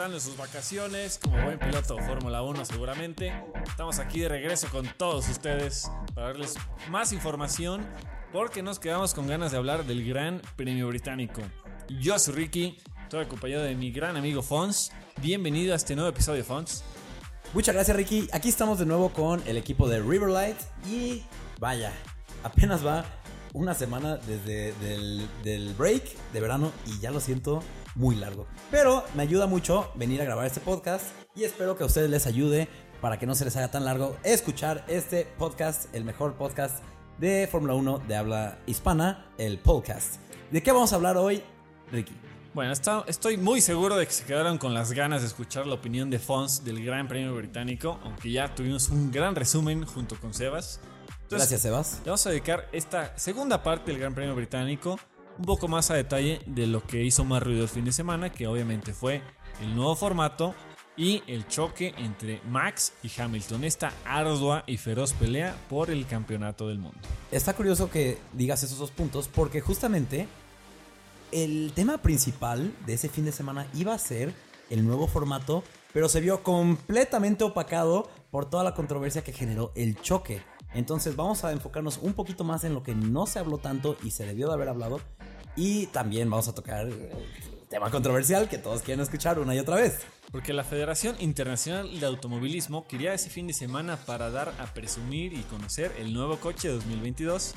disfrutando de sus vacaciones, como buen piloto Fórmula 1 seguramente. Estamos aquí de regreso con todos ustedes para darles más información porque nos quedamos con ganas de hablar del Gran Premio Británico. Yo soy Ricky, estoy acompañado de mi gran amigo Fons. Bienvenido a este nuevo episodio, Fons. Muchas gracias Ricky, aquí estamos de nuevo con el equipo de Riverlight y vaya, apenas va una semana desde del, del break de verano y ya lo siento muy largo. Pero me ayuda mucho venir a grabar este podcast y espero que a ustedes les ayude para que no se les haga tan largo escuchar este podcast, el mejor podcast de Fórmula 1 de habla hispana, el podcast. ¿De qué vamos a hablar hoy, Ricky? Bueno, está- estoy muy seguro de que se quedaron con las ganas de escuchar la opinión de Fons del Gran Premio Británico, aunque ya tuvimos un gran resumen junto con Sebas. Entonces, Gracias, Sebas. Le vamos a dedicar esta segunda parte del Gran Premio Británico un poco más a detalle de lo que hizo más ruido el fin de semana, que obviamente fue el nuevo formato y el choque entre Max y Hamilton, esta ardua y feroz pelea por el campeonato del mundo. Está curioso que digas esos dos puntos porque justamente el tema principal de ese fin de semana iba a ser el nuevo formato, pero se vio completamente opacado por toda la controversia que generó el choque. Entonces vamos a enfocarnos un poquito más en lo que no se habló tanto y se debió de haber hablado. Y también vamos a tocar el tema controversial que todos quieren escuchar una y otra vez. Porque la Federación Internacional de Automovilismo quería ese fin de semana para dar a presumir y conocer el nuevo coche 2022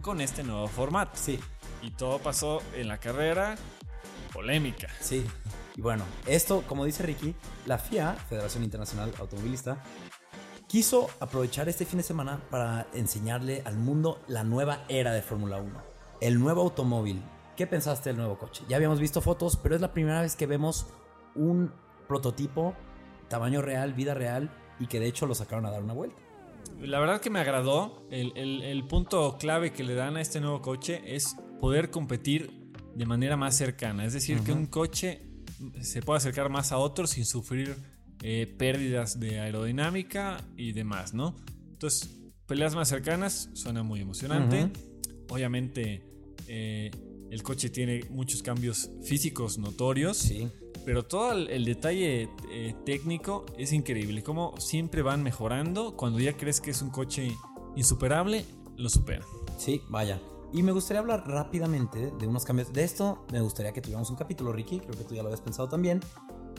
con este nuevo formato. Sí, Y todo pasó en la carrera polémica. Sí. Y bueno, esto, como dice Ricky, la FIA, Federación Internacional Automovilista, quiso aprovechar este fin de semana para enseñarle al mundo la nueva era de Fórmula 1. El nuevo automóvil. ¿Qué pensaste del nuevo coche? Ya habíamos visto fotos, pero es la primera vez que vemos un prototipo, tamaño real, vida real, y que de hecho lo sacaron a dar una vuelta. La verdad que me agradó. El, el- el punto clave que le dan a este nuevo coche es poder competir de manera más cercana. Es decir, que un coche se pueda acercar más a otro sin sufrir eh, pérdidas de aerodinámica y demás, ¿no? Entonces, peleas más cercanas suena muy emocionante. Obviamente, eh, el coche tiene muchos cambios físicos notorios. Sí. Pero todo el, el detalle eh, técnico es increíble. Como siempre van mejorando. Cuando ya crees que es un coche insuperable, lo superan. Sí, vaya. Y me gustaría hablar rápidamente de unos cambios. De esto me gustaría que tuviéramos un capítulo, Ricky. Creo que tú ya lo habías pensado también.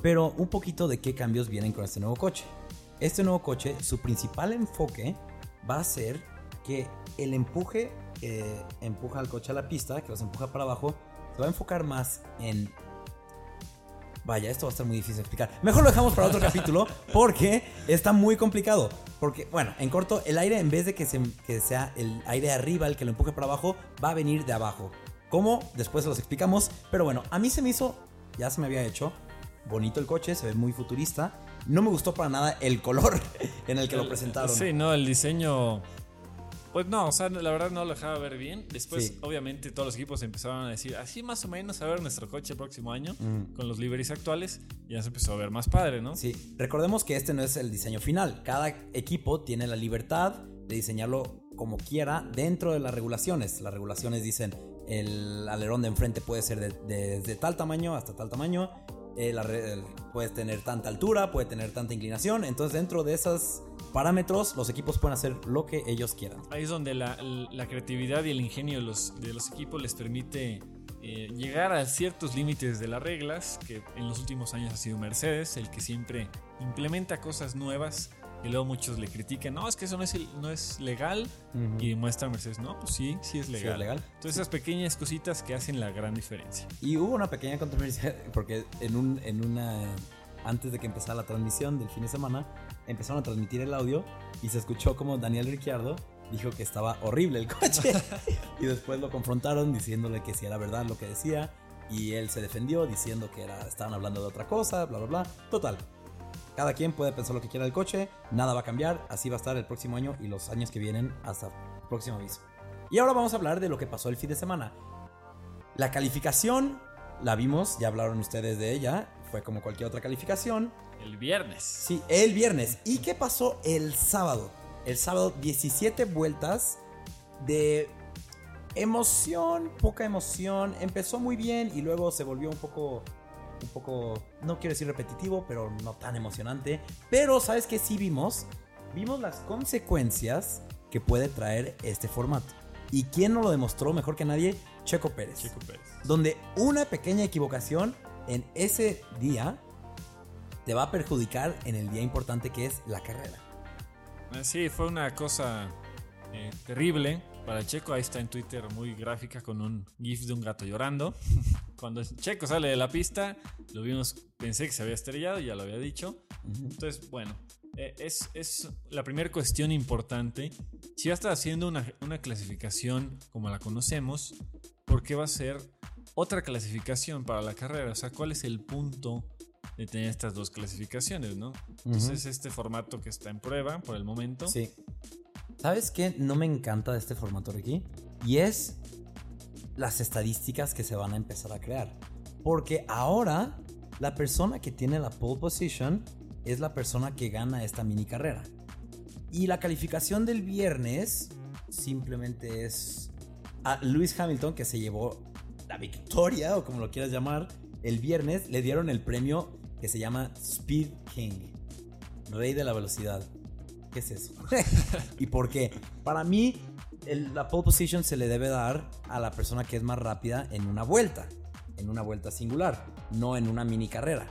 Pero un poquito de qué cambios vienen con este nuevo coche. Este nuevo coche, su principal enfoque va a ser que el empuje que empuja al coche a la pista, que los empuja para abajo, se va a enfocar más en Vaya, esto va a estar muy difícil de explicar. Mejor lo dejamos para otro capítulo porque está muy complicado. Porque, bueno, en corto, el aire en vez de que, se- que sea el aire arriba el que lo empuje para abajo, va a venir de abajo. ¿Cómo? Después se los explicamos. Pero bueno, a mí se me hizo, ya se me había hecho, bonito el coche, se ve muy futurista. No me gustó para nada el color en el que lo presentaron. Sí, no, el diseño. Pues no, o sea, la verdad no lo dejaba ver bien. Después, Sí. obviamente, todos los equipos empezaron a decir, así más o menos a ver nuestro coche el próximo año, Mm. con los liveries actuales, ya se empezó a ver más padre, ¿no? Sí, recordemos que este no es el diseño final. Cada equipo tiene la libertad de diseñarlo como quiera dentro de las regulaciones. Las regulaciones dicen el alerón de enfrente puede ser de, de- tal tamaño hasta tal tamaño. Eh, la re- el- puede tener tanta altura, puede tener tanta inclinación. Entonces dentro de esos parámetros los equipos pueden hacer lo que ellos quieran. Ahí es donde la, la creatividad y el ingenio de los, de los equipos les permite eh, llegar a ciertos límites de las reglas, que en los últimos años ha sido Mercedes, el que siempre implementa cosas nuevas y luego muchos le critican, no, es que eso no es, no es legal, y demuestra Mercedes, no, pues sí, sí es Sí, legal. es legal. Entonces esas pequeñas cositas que hacen la gran diferencia. Y hubo una pequeña controversia porque en un en una antes de que empezara la transmisión del fin de semana empezaron a transmitir el audio y se escuchó como Daniel Ricciardo dijo que estaba horrible el coche y después lo confrontaron diciéndole que si era verdad lo que decía y él se defendió diciendo que era estaban hablando de otra cosa, bla bla bla. Total. Cada quien puede pensar lo que quiera del coche, nada va a cambiar, así va a estar el próximo año y los años que vienen hasta el próximo aviso. Y ahora vamos a hablar de lo que pasó el fin de semana. La calificación la vimos, ya hablaron ustedes de ella, fue como cualquier otra calificación. El viernes. Sí, el viernes. ¿Y qué pasó el sábado? El sábado 17 vueltas de emoción, poca emoción. Empezó muy bien y luego se volvió un poco un poco, no quiero decir repetitivo, pero no tan emocionante. Pero, ¿sabes qué sí vimos? Vimos las consecuencias que puede traer este formato. ¿Y quién nos lo demostró mejor que nadie? Checo Pérez. Checo Pérez. Donde una pequeña equivocación en ese día te va a perjudicar en el día importante que es la carrera. Sí, fue una cosa eh, terrible para Checo. Ahí está en Twitter muy gráfica con un GIF de un gato llorando. Cuando Checo sale de la pista, lo vimos, pensé que se había estrellado, ya lo había dicho. Entonces, bueno, eh, es, es la primera cuestión importante. Si va a estar haciendo una, una clasificación como la conocemos, ¿por qué va a ser otra clasificación para la carrera? O sea, ¿cuál es el punto de tener estas dos clasificaciones, no? Entonces, este formato que está en prueba por el momento. Sí. ¿Sabes qué? No me encanta de este formato, Ricky. Y es las estadísticas que se van a empezar a crear. Porque ahora la persona que tiene la pole position es la persona que gana esta mini carrera. Y la calificación del viernes simplemente es a Lewis Hamilton que se llevó la victoria o como lo quieras llamar. El viernes le dieron el premio que se llama Speed King, rey de la velocidad. ¿Qué es eso? ¿Y por qué? Para mí, el- la pole position se le debe dar a la persona que es más rápida en una vuelta, en una vuelta singular, no en una mini carrera.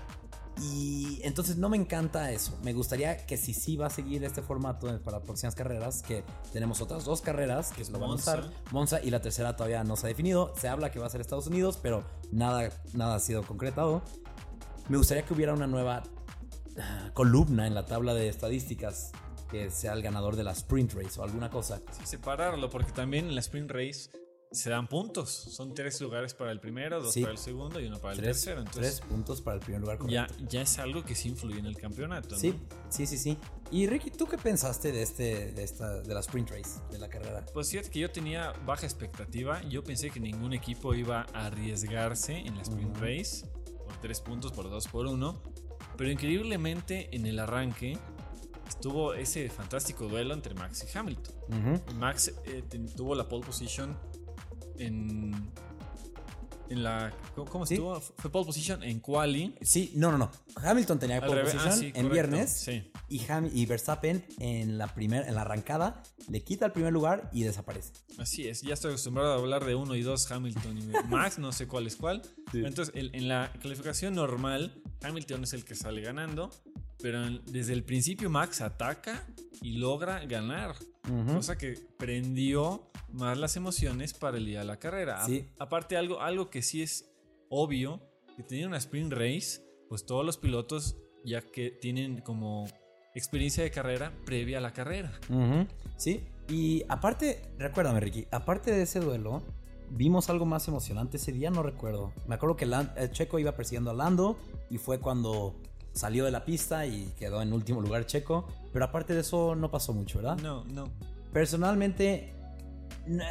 Y entonces no me encanta eso. Me gustaría que si sí va a seguir este formato para próximas carreras, que tenemos otras dos carreras que lo van a usar, Monza y la tercera todavía no se ha definido. Se habla que va a ser Estados Unidos, pero nada, nada ha sido concretado. Me gustaría que hubiera una nueva ah, columna en la tabla de estadísticas que sea el ganador de la sprint race o alguna cosa. Sí, separarlo, porque también en la sprint race se dan puntos. Son tres lugares para el primero, dos Sí. para el segundo y uno para el Tres, tercero. Entonces, tres puntos para el primer lugar. ya, correcto. ya es algo que sí influye en el campeonato. ¿no? Sí, sí, sí, sí. Y Ricky, ¿tú qué pensaste de este, de esta, de la sprint race, de la carrera? Pues fíjate que yo tenía baja expectativa. Yo pensé que ningún equipo iba a arriesgarse en la sprint race por tres puntos, por dos, por uno. Pero increíblemente en el arranque estuvo ese fantástico duelo entre Max y Hamilton. Max eh, tuvo la pole position en. En la. ¿Cómo, cómo Sí. estuvo? Fue pole position en quali. Sí, no, no, no. Hamilton tenía Al pole revés. position Ah, sí, en correcto. viernes Sí. y, Ham- y Verstappen en la, primer, en la arrancada le quita el primer lugar y desaparece. Así es, ya estoy acostumbrado a hablar de uno y dos, Hamilton y Max, no sé cuál es cuál. Entonces, el- en la clasificación normal, Hamilton es el que sale ganando, pero desde el principio Max ataca y logra ganar, cosa que prendió más las emociones para el día de la carrera. A- Sí. aparte, algo, algo que sí es obvio, que tenía una sprint race, pues todos los pilotos ya que tienen como experiencia de carrera previa a la carrera. Sí, y aparte, recuérdame Ricky, aparte de ese duelo, vimos algo más emocionante ese día, no recuerdo. Me acuerdo que el Checo iba persiguiendo a Lando y fue cuando salió de la pista y quedó en último lugar Checo, pero aparte de eso no pasó mucho, ¿verdad? No, no. Personalmente,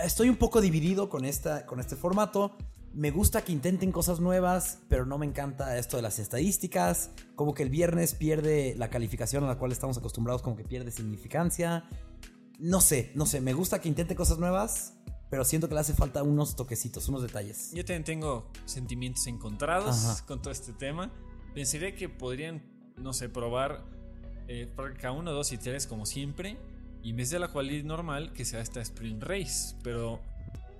estoy un poco dividido con, esta, con este formato. Me gusta que intenten cosas nuevas, pero no me encanta esto de las estadísticas. Como que el viernes pierde la calificación a la cual estamos acostumbrados, como que pierde significancia. No sé, no sé, me gusta que intenten cosas nuevas, pero siento que le hace falta unos toquecitos, unos detalles. Yo también tengo sentimientos encontrados Ajá. con todo este tema. Pensaría que podrían, no sé, probar eh, práctica 1, 2 y 3 como siempre. Y en vez de la quality normal, que sea esta sprint race. Pero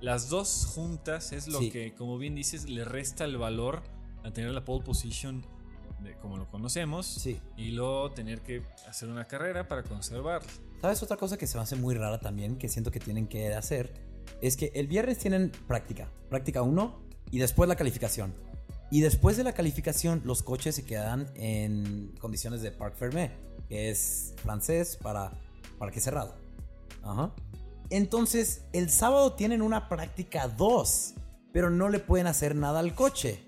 las dos juntas es lo Sí. que, como bien dices, le resta el valor a tener la pole position de, como lo conocemos. Sí. Y luego tener que hacer una carrera para conservarla. ¿Sabes otra cosa que se me hace muy rara también, que siento que tienen que hacer? Es que el viernes tienen práctica, práctica 1 y después la calificación. Y después de la calificación, los coches se quedan en condiciones de Parc Fermé, que es francés para parque cerrado. Ajá. Entonces, el sábado tienen una práctica 2, pero no le pueden hacer nada al coche.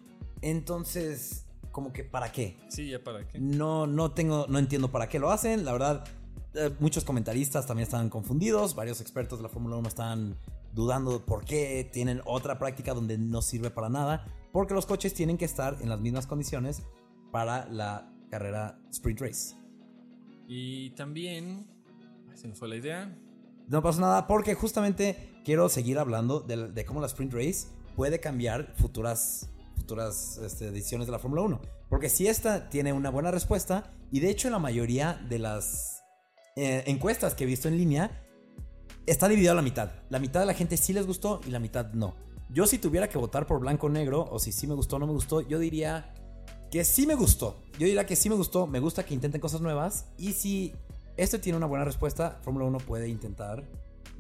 Entonces, como que ¿para qué? Sí, ya para qué. No, no tengo, no entiendo para qué lo hacen. La verdad, eh, muchos comentaristas también están confundidos. Varios expertos de la Fórmula 1 están dudando por qué tienen otra práctica donde no sirve para nada. Porque los coches tienen que estar en las mismas condiciones para la carrera sprint race. Y también. Se me fue la idea. No pasa nada porque justamente quiero seguir hablando de, de cómo la sprint race puede cambiar futuras, futuras este, ediciones de la Fórmula 1. Porque si esta tiene una buena respuesta, y de hecho la mayoría de las eh, encuestas que he visto en línea, está dividido a la mitad. La mitad de la gente sí les gustó y la mitad no. Yo si tuviera que votar por blanco o negro, o si sí me gustó o no me gustó, yo diría que sí me gustó. Yo diría que sí me gustó, me gusta que intenten cosas nuevas. Y si este tiene una buena respuesta, Fórmula 1 puede intentar,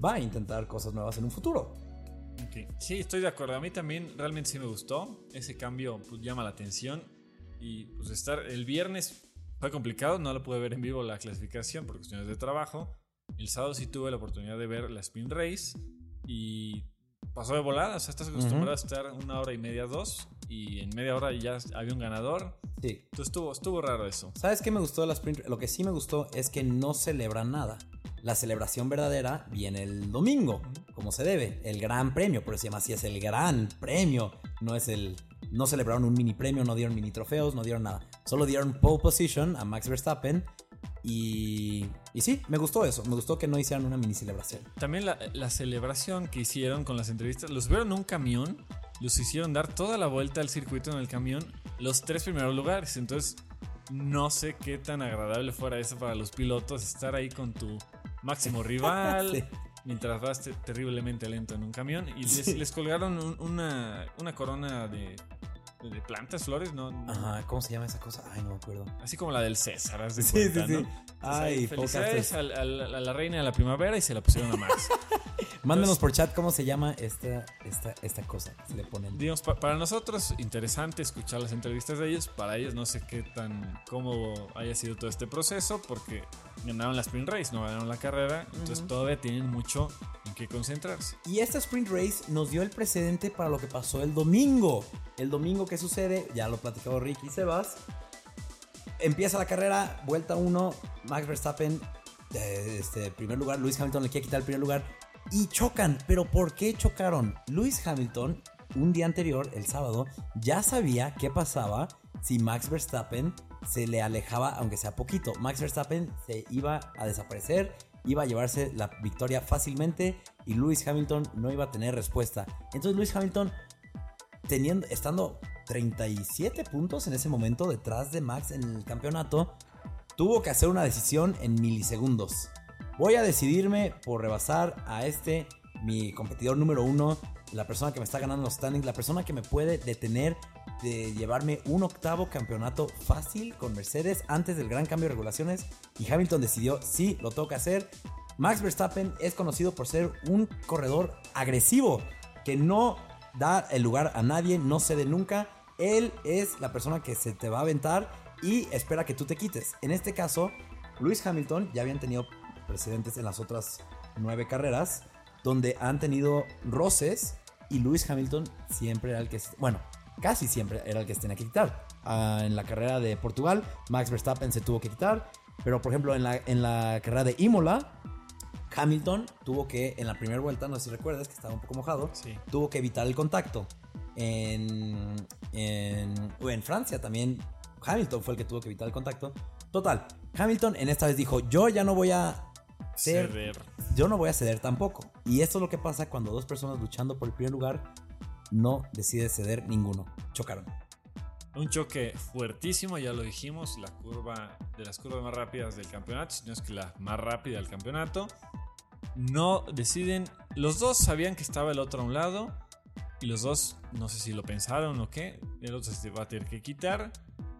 va a intentar cosas nuevas en un futuro. Sí, estoy de acuerdo. A mí también realmente sí me gustó. Ese cambio pues, llama la atención. Y pues estar el viernes fue complicado, no lo pude ver en vivo la clasificación por cuestiones de trabajo. El sábado sí tuve la oportunidad de ver la Spin Race y pasó de volada. O sea, estás acostumbrado a estar una hora y media, dos, y en media hora ya había un ganador. Sí. Entonces estuvo, estuvo raro eso. ¿Sabes qué me gustó de la Sprint? Lo que sí me gustó es que no celebran nada. La celebración verdadera viene el domingo, como se debe. El gran premio, por eso se llama así, es el gran premio. No es el. No celebraron un mini premio, no dieron mini trofeos, no dieron nada. Solo dieron pole position a Max Verstappen y, y sí, me gustó eso. Me gustó que no hicieran una mini celebración. También la, la celebración que hicieron con las entrevistas, los vieron en un camión, los hicieron dar toda la vuelta al circuito en el camión, los tres primeros lugares. Entonces, no sé qué tan agradable fuera eso para los pilotos, estar ahí con tu máximo rival. Sí. Mientras vas te- terriblemente lento en un camión y les, les colgaron un- una, una corona de, de plantas, flores, ¿no? no- Ajá, ¿cómo se llama esa cosa? Ay, no me acuerdo. Así como la del César, haz de Sí, cuenta, sí, sí. ¿no? Entonces, Ay, felicidades a la reina de la primavera y se la pusieron a Max. Mándenos por chat cómo se llama esta, esta, esta cosa se le ponen. Digamos, pa- para nosotros, interesante escuchar las entrevistas de ellos. Para ellos, no sé qué tan cómodo haya sido todo este proceso, porque ganaron la sprint race, no ganaron la carrera. Entonces, todavía tienen mucho en qué concentrarse. Y esta sprint race nos dio el precedente para lo que pasó el domingo. El domingo que sucede, ya lo platicó Ricky Sebas. Empieza la carrera, vuelta 1, Max Verstappen, eh, este, primer lugar, Lewis Hamilton le quiere quitar el primer lugar y chocan. Pero ¿por qué chocaron? Lewis Hamilton, un día anterior, el sábado, ya sabía qué pasaba si Max Verstappen se le alejaba, aunque sea poquito. Max Verstappen se iba a desaparecer, iba a llevarse la victoria fácilmente y Lewis Hamilton no iba a tener respuesta. Entonces Lewis Hamilton, teniendo, estando 37 puntos en ese momento detrás de Max en el campeonato, tuvo que hacer una decisión en milisegundos. Voy a decidirme por rebasar a este, mi competidor número uno, la persona que me está ganando los standings, la persona que me puede detener de llevarme un octavo campeonato fácil con Mercedes antes del gran cambio de regulaciones. Y Hamilton decidió, sí, lo tengo que hacer. Max Verstappen es conocido por ser un corredor agresivo, que no da el lugar a nadie, no cede nunca. Él es la persona que se te va a aventar y espera que tú te quites. En este caso, Lewis Hamilton ya habían tenido precedentes en las otras nueve carreras donde han tenido roces y Lewis Hamilton siempre era el que, bueno, casi siempre era el que se tenía que quitar. Ah, en la carrera de Portugal, Max Verstappen se tuvo que quitar, pero por ejemplo en la, en la carrera de Imola, Hamilton tuvo que, en la primera vuelta, no sé si recuerdas que estaba un poco mojado, Sí. tuvo que evitar el contacto. En, en, Francia también, Hamilton fue el que tuvo que evitar el contacto. Total, Hamilton en esta vez dijo, yo ya no voy a ser Ceder. yo no voy a ceder tampoco. Y esto es lo que pasa cuando dos personas luchando por el primer lugar no decide ceder ninguno. Chocaron. Un choque fuertísimo, ya lo dijimos, la curva de las curvas más rápidas del campeonato, si no es que la más rápida del campeonato. No deciden, los dos sabían que estaba el otro a un lado y los dos, no sé si lo pensaron o qué, el otro se va a tener que quitar.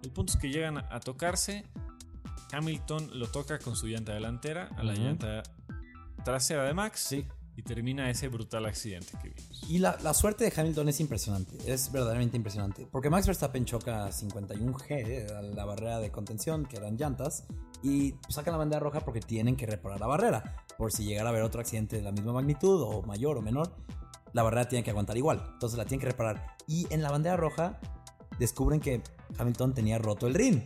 El punto es que llegan a, tocarse. Hamilton lo toca con su llanta delantera a la llanta trasera de Max Sí. Y termina ese brutal accidente que vimos. Y la, suerte de Hamilton es impresionante. Es verdaderamente impresionante. Porque Max Verstappen choca 51G a la barrera de contención, que eran llantas, y sacan la bandera roja porque tienen que reparar la barrera. Por si llegara a haber otro accidente de la misma magnitud, o mayor o menor, la barrera tiene que aguantar igual. Entonces la tienen que reparar. Y en la bandera roja descubren que Hamilton tenía roto el ring.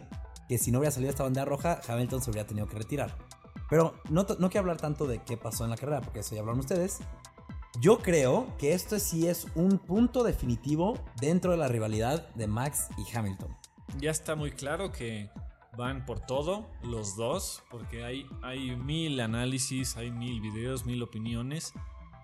Que si no hubiera salido esta bandera roja, Hamilton se hubiera tenido que retirar. Pero no, no quiero hablar tanto de qué pasó en la carrera, porque eso ya hablaron ustedes. Yo creo que esto sí es un punto definitivo dentro de la rivalidad de Max y Hamilton. Ya está muy claro que van por todo, los dos, porque hay, hay mil análisis, hay mil videos, mil opiniones,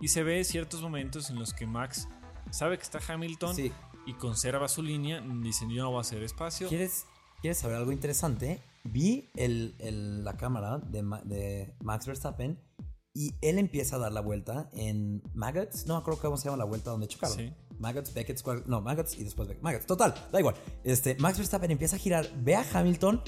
y se ve ciertos momentos en los que Max sabe que está Hamilton Sí. y conserva su línea. Dicen, yo no voy a hacer espacio. ¿Quieres, ¿Quieres saber algo interesante? Vi el, el- la cámara de, de Max Verstappen y él empieza a dar la vuelta en Maggots. No acuerdo cómo se llama la vuelta donde chocaron. Sí. Maggots, Beckett, Square- no, Maggots y después Beckett. Maggots, total, da igual. Este, Max Verstappen empieza a girar, ve a Hamilton,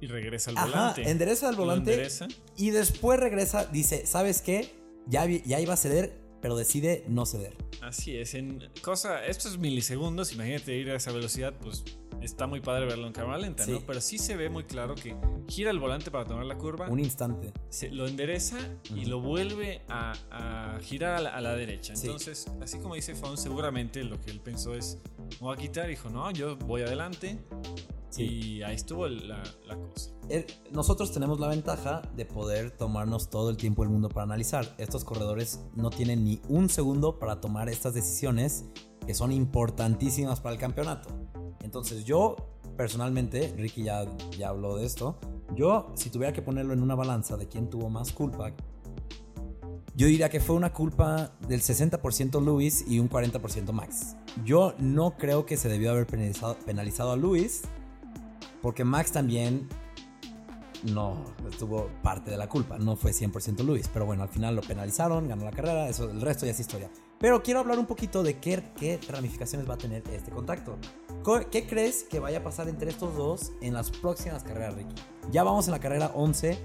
Y regresa al ajá, volante. endereza Lo volante endereza. y después regresa, dice, ¿sabes qué? Ya, ya iba a ceder, pero decide no ceder. Así es, en cosa, estos milisegundos, imagínate ir a esa velocidad, pues está muy padre verlo en cámara lenta, Sí. ¿no? Pero sí se ve muy claro que gira el volante para tomar la curva, Un instante. se lo endereza y lo vuelve a, a girar a la, a la derecha. Sí. Entonces, así como dice Fon, seguramente lo que él pensó es, me voy a quitar, dijo, no, yo voy adelante. Sí. Y ahí estuvo la cosa. Eh, Nosotros tenemos la ventaja de poder tomarnos todo el tiempo del mundo para analizar. Estos corredores no tienen ni un segundo para tomar estas decisiones que son importantísimas para el campeonato. Entonces yo, personalmente, Ricky ya, ya habló de esto, yo si tuviera que ponerlo en una balanza de quién tuvo más culpa, yo diría que fue una culpa del 60% Luis y un 40% Max. Yo no creo que se debió haber penalizado, a Luis, porque Max también no tuvo parte de la culpa, no fue 100% Luis, pero bueno, al final lo penalizaron, ganó la carrera, eso, el resto ya es historia. Pero quiero hablar un poquito de qué, qué ramificaciones va a tener este contacto. Co- ¿Qué crees que vaya a pasar entre estos dos en las próximas carreras, Ricky? Ya vamos en la carrera 11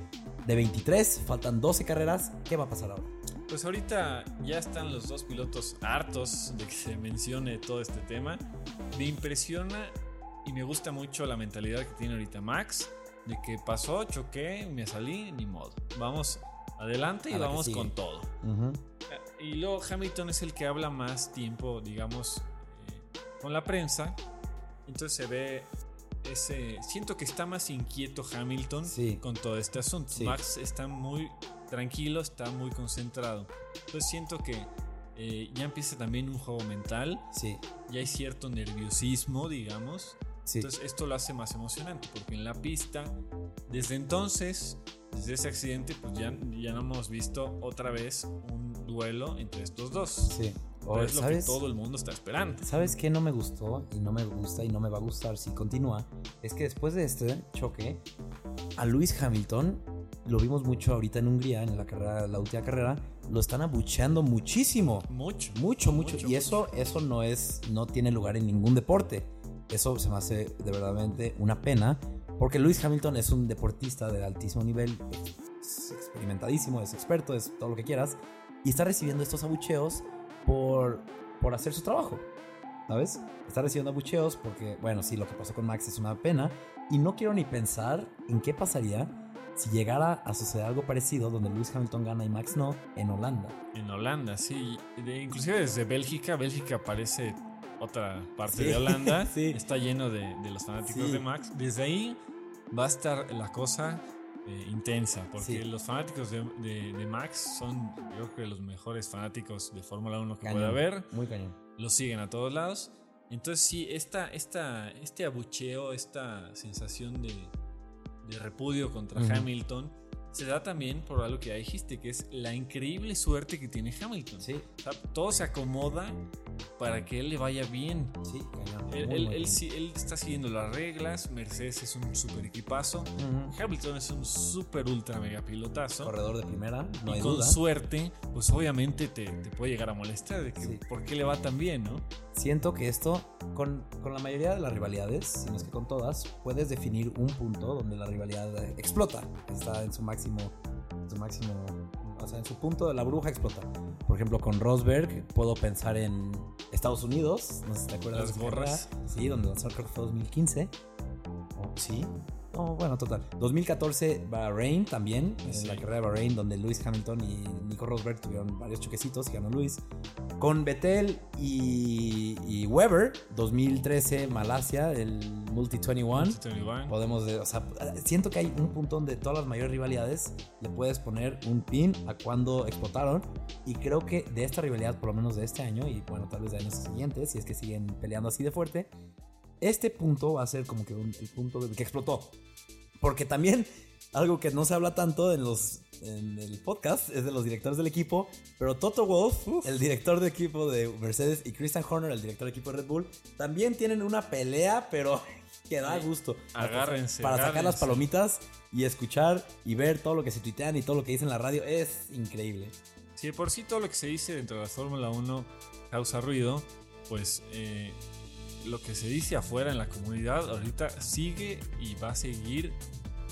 de 23, faltan 12 carreras, ¿qué va a pasar ahora? Pues ahorita ya están los dos pilotos hartos de que se mencione todo este tema. Me impresiona y me gusta mucho la mentalidad que tiene ahorita Max, de que pasó, choqué, me salí, ni modo. Vamos adelante y vamos con todo. Y luego Hamilton es el que habla más tiempo, digamos, eh, con la prensa. Entonces se ve ese... Siento que está más inquieto Hamilton Sí. con todo este asunto. Sí. Max está muy tranquilo, está muy concentrado. Entonces siento que eh, ya empieza también un juego mental. Sí, Ya hay cierto nerviosismo, digamos. sí. Entonces esto lo hace más emocionante porque en la pista, desde entonces, desde ese accidente, pues ya, ya no hemos visto otra vez un duelo entre estos dos. sí. Pero es lo ¿sabes? que todo el mundo está esperando. ¿Sabes qué no me gustó y no me gusta y no me va a gustar si continúa? Es que después de este choque, a Luis Hamilton, lo vimos mucho ahorita en Hungría, en la carrera, la última carrera, lo están abucheando muchísimo. Mucho. Mucho, mucho. Mucho, y eso, eso no es, no tiene lugar en ningún deporte. Eso se me hace de verdaderamente una pena. Porque Luis Hamilton es un deportista de altísimo nivel, es experimentadísimo, es experto, es todo lo que quieras. Y está recibiendo estos abucheos por, por hacer su trabajo. ¿Sabes? Está recibiendo abucheos porque, bueno, sí, lo que pasó con Max es una pena. Y no quiero ni pensar en qué pasaría si llegara a suceder algo parecido donde Luis Hamilton gana y Max no en Holanda. En Holanda, sí. De- inclusive desde Bélgica, Bélgica parece otra parte Sí, de Holanda. sí. Está lleno de, de los fanáticos Sí. de Max. Desde ahí va a estar la cosa eh, intensa, porque Sí. los fanáticos de, de- de Max son, yo creo que los mejores fanáticos de Fórmula 1 que Cañón, puede haber. Muy cañón. Lo siguen a todos lados. Entonces sí, esta, esta, este abucheo, esta sensación de, de repudio contra. Hamilton, se da también por algo que ya dijiste, que es la increíble suerte que tiene Hamilton. Sí, O sea, todo se acomoda para que él le vaya bien. sí, cañón. Él, él- está siguiendo las reglas, Mercedes es un super equipazo. Hamilton es un super ultra mega pilotazo. Corredor de primera, no y hay con duda. suerte, pues obviamente te, te puede llegar a molestar de que Sí. por qué le va tan bien, ¿no? Siento que esto, con, con la mayoría de las rivalidades, si no es que con todas, puedes definir un punto donde la rivalidad eh, explota. Está en su máximo, en su máximo, o sea, en su punto de la bruja explota. Por ejemplo, con Rosberg puedo pensar en Estados Unidos, no sé si te acuerdas. Las gorras. Sí, donde lanzaron creo que fue 2015. Oh, sí. Oh, bueno, total. 2014 Bahrein también, en Sí. la carrera de Bahrein, donde Lewis Hamilton y Nico Rosberg tuvieron varios choquecitos y ganó Lewis. Con Vettel y, y Weber, 2013 Malasia, el Multi 21. 21. Podemos, de- o sea, siento que hay un punto donde todas las mayores rivalidades le puedes poner un pin a cuando explotaron. Y creo que de esta rivalidad, por lo menos de este año, y bueno, tal vez de años siguientes, si es que siguen peleando así de fuerte, este punto va a ser como que un- el punto de- que explotó. Porque también algo que no se habla tanto en los en el podcast es de los directores del equipo, pero Toto Wolff, el director de equipo de Mercedes, y Christian Horner, el director de equipo de Red Bull, también tienen una pelea, pero que da gusto. Agárrense. Para sacar las agárrense. palomitas y escuchar y ver todo lo que se tuitean y todo lo que dicen en la radio es increíble. Si de por sí todo lo que se dice dentro de la Fórmula 1 causa ruido, pues eh, lo que se dice afuera en la comunidad ahorita sigue y va a seguir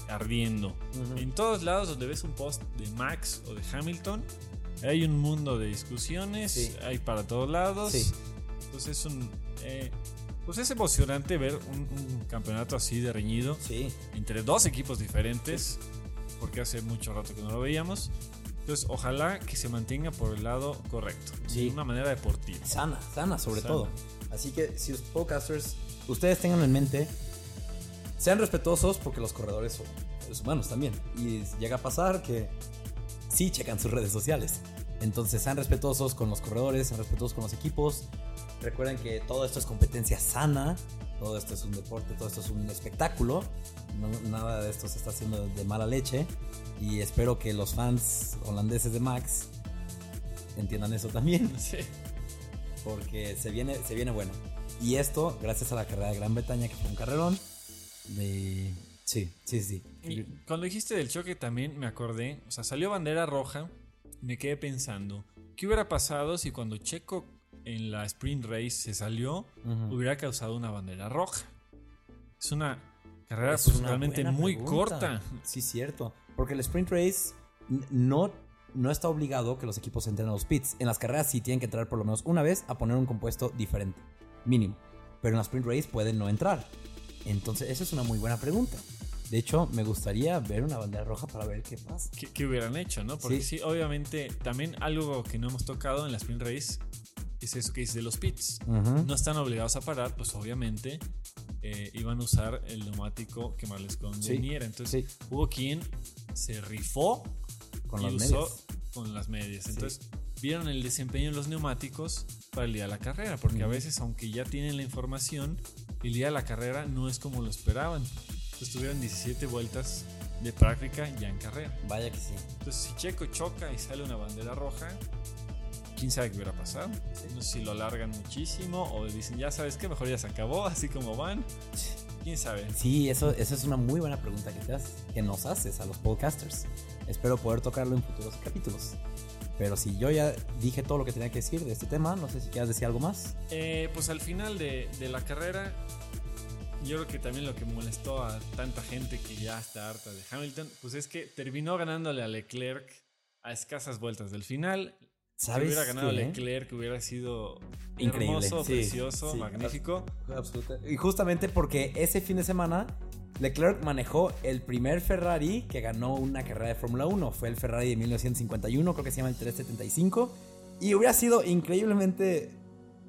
ardiendo. Ujú. En todos lados donde ves un post de Max o de Hamilton, hay un mundo de discusiones, Sí. hay para todos lados. Sí. Entonces es un... eh, pues es emocionante ver un, un campeonato así de reñido Sí. entre dos equipos diferentes, porque hace mucho rato que no lo veíamos. Entonces, ojalá que se mantenga por el lado correcto, de una manera deportiva. Sana, sana sobre Sana. todo. Así que si los podcasters, ustedes tengan en mente, sean respetuosos porque los corredores son humanos también. Y llega a pasar que sí checan sus redes sociales. Entonces sean respetuosos con los corredores, sean respetuosos con los equipos. Recuerden que todo esto es competencia sana, todo esto es un deporte, todo esto es un espectáculo. No- nada de esto se está haciendo de mala leche. Y espero que los fans holandeses de Max entiendan eso también Sí. Porque se viene, se viene bueno. Y esto, gracias a la carrera de Gran Bretaña, que fue un carrerón. De... Sí, sí, sí. Y cuando dijiste del choque también me acordé, o sea, salió bandera roja, me quedé pensando, ¿qué hubiera pasado si cuando Checo en la sprint race se salió, hubiera causado una bandera roja? Es una carrera Es pues, una realmente buena muy pregunta. corta. Sí, cierto. Porque el sprint race no, no está obligado que los equipos entren a los pits. En las carreras sí tienen que entrar por lo menos una vez a poner un compuesto diferente, mínimo. Pero en la sprint race pueden no entrar. Entonces, esa es una muy buena pregunta. De hecho, me gustaría ver una bandera roja para ver qué pasa. ¿Qué, qué hubieran hecho, no? Porque Sí. sí. obviamente, también algo que no hemos tocado en la sprint race es eso que dice de los pits. No están obligados a parar, pues obviamente eh, iban a usar el neumático que más les conveniera. Entonces, sí. hubo quien se rifó Con y las usó medias. Con las medias. Entonces, vieron el desempeño de los neumáticos para el día de la carrera, porque a Ujú. veces, aunque ya tienen la información, el día de la carrera no es como lo esperaban. Entonces, tuvieron 17 vueltas de práctica ya en carrera. Vaya que sí. Entonces, si Checo choca y sale una bandera roja, quién sabe qué hubiera pasado. No sé si lo alargan muchísimo o dicen, ya sabes que mejor ya se acabó, así como van. Quién sabe. Sí, eso, eso es una muy buena pregunta que, te haces, que nos haces a los podcasters. Espero poder tocarlo en futuros capítulos. Pero si yo ya dije todo lo que tenía que decir de este tema, no sé si quieras decir algo más. Eh, pues al final de, de la carrera, yo creo que también lo que molestó a tanta gente que ya está harta de Hamilton, pues es que terminó ganándole a Leclerc a escasas vueltas del final. Si ¿Sabes hubiera ganado? Leclerc, hubiera sido Increíble, hermoso, sí, precioso, sí. magnífico. Y justamente porque ese fin de semana Leclerc manejó el primer Ferrari que ganó una carrera de Fórmula 1. Fue el Ferrari de 1951, creo que se llama el 375. Y hubiera sido increíblemente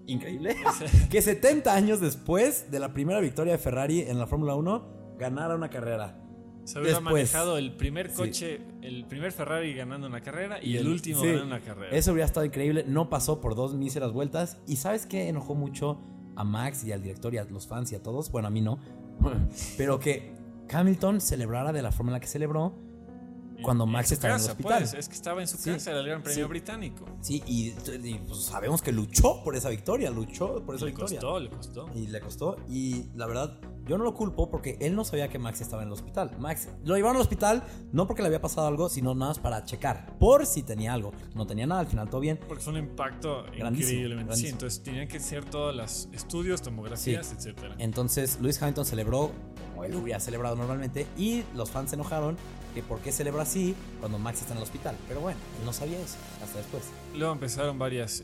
increíble que 70 años después de la primera victoria de Ferrari en la Fórmula 1 ganara una carrera. Se hubiera manejado el primer Sí. coche, el primer Ferrari ganando una carrera y, Y el, el- último sí. ganando una carrera. Eso hubiera estado increíble. No pasó por dos míseras vueltas. ¿Y sabes qué enojó mucho a Max y al director y a los fans y a todos? Bueno, a mí no. Pero que Hamilton celebrara de la forma en la que celebró. Cuando Max estaba en el casa, hospital. pues, es que estaba en su Sí, casa, era el Gran Premio sí. Británico. Sí, y, y, pues, sabemos que luchó por esa victoria. Luchó por esa Le victoria. costó, le costó. Y le costó. Y la verdad, yo no lo culpo porque él no sabía que Max estaba en el hospital. Max lo llevaron al hospital no porque le había pasado algo, sino nada más para checar. Por si tenía algo. No tenía nada, al final todo bien. Porque fue un impacto Grandísimo, increíblemente. Sí, grandísimo. entonces tenían que ser todos los estudios, tomografías, etcétera. Entonces Lewis Hamilton celebró como él hubiera celebrado normalmente y los fans se enojaron que por qué celebra así cuando Max está en el hospital. Pero bueno, él no sabía eso hasta después. Luego empezaron varios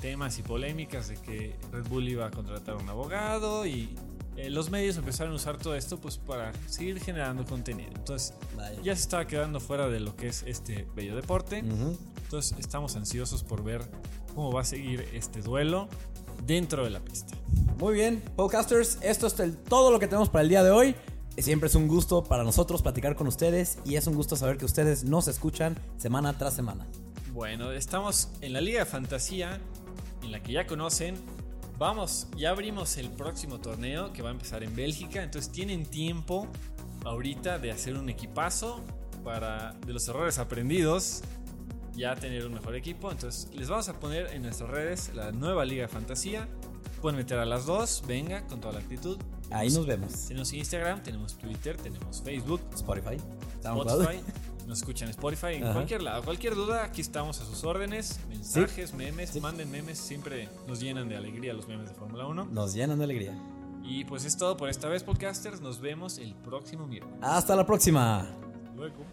temas y polémicas de que Red Bull iba a contratar a un abogado y eh, los medios empezaron a usar todo esto pues para seguir generando contenido. Entonces Vaya. ya se estaba quedando fuera de lo que es este bello deporte. Entonces estamos ansiosos por ver cómo va a seguir este duelo dentro de la pista. Muy bien, podcasters, esto es el- todo lo que tenemos para el día de hoy. Siempre es un gusto para nosotros platicar con ustedes y es un gusto saber que ustedes nos escuchan semana tras semana. Bueno, estamos en la Liga de Fantasía, en la que ya conocen. Vamos, ya abrimos el próximo torneo que va a empezar en Bélgica, entonces tienen tiempo ahorita de hacer un equipazo para de los errores aprendidos ya tener un mejor equipo. Entonces les vamos a poner en nuestras redes la nueva Liga de Fantasía. Pueden meter a las dos, venga, con toda la actitud. Ahí nos vemos. Tenemos Instagram, tenemos Twitter, tenemos Facebook, Spotify. Spotify. Nos escuchan en Spotify, en cualquier lado. Cualquier duda, aquí estamos a sus órdenes. Mensajes, memes, manden memes. Siempre nos llenan de alegría los memes de Fórmula 1. Nos llenan de alegría. Y pues es todo por esta vez, podcasters. Nos vemos el próximo miércoles. Hasta la próxima. Luego.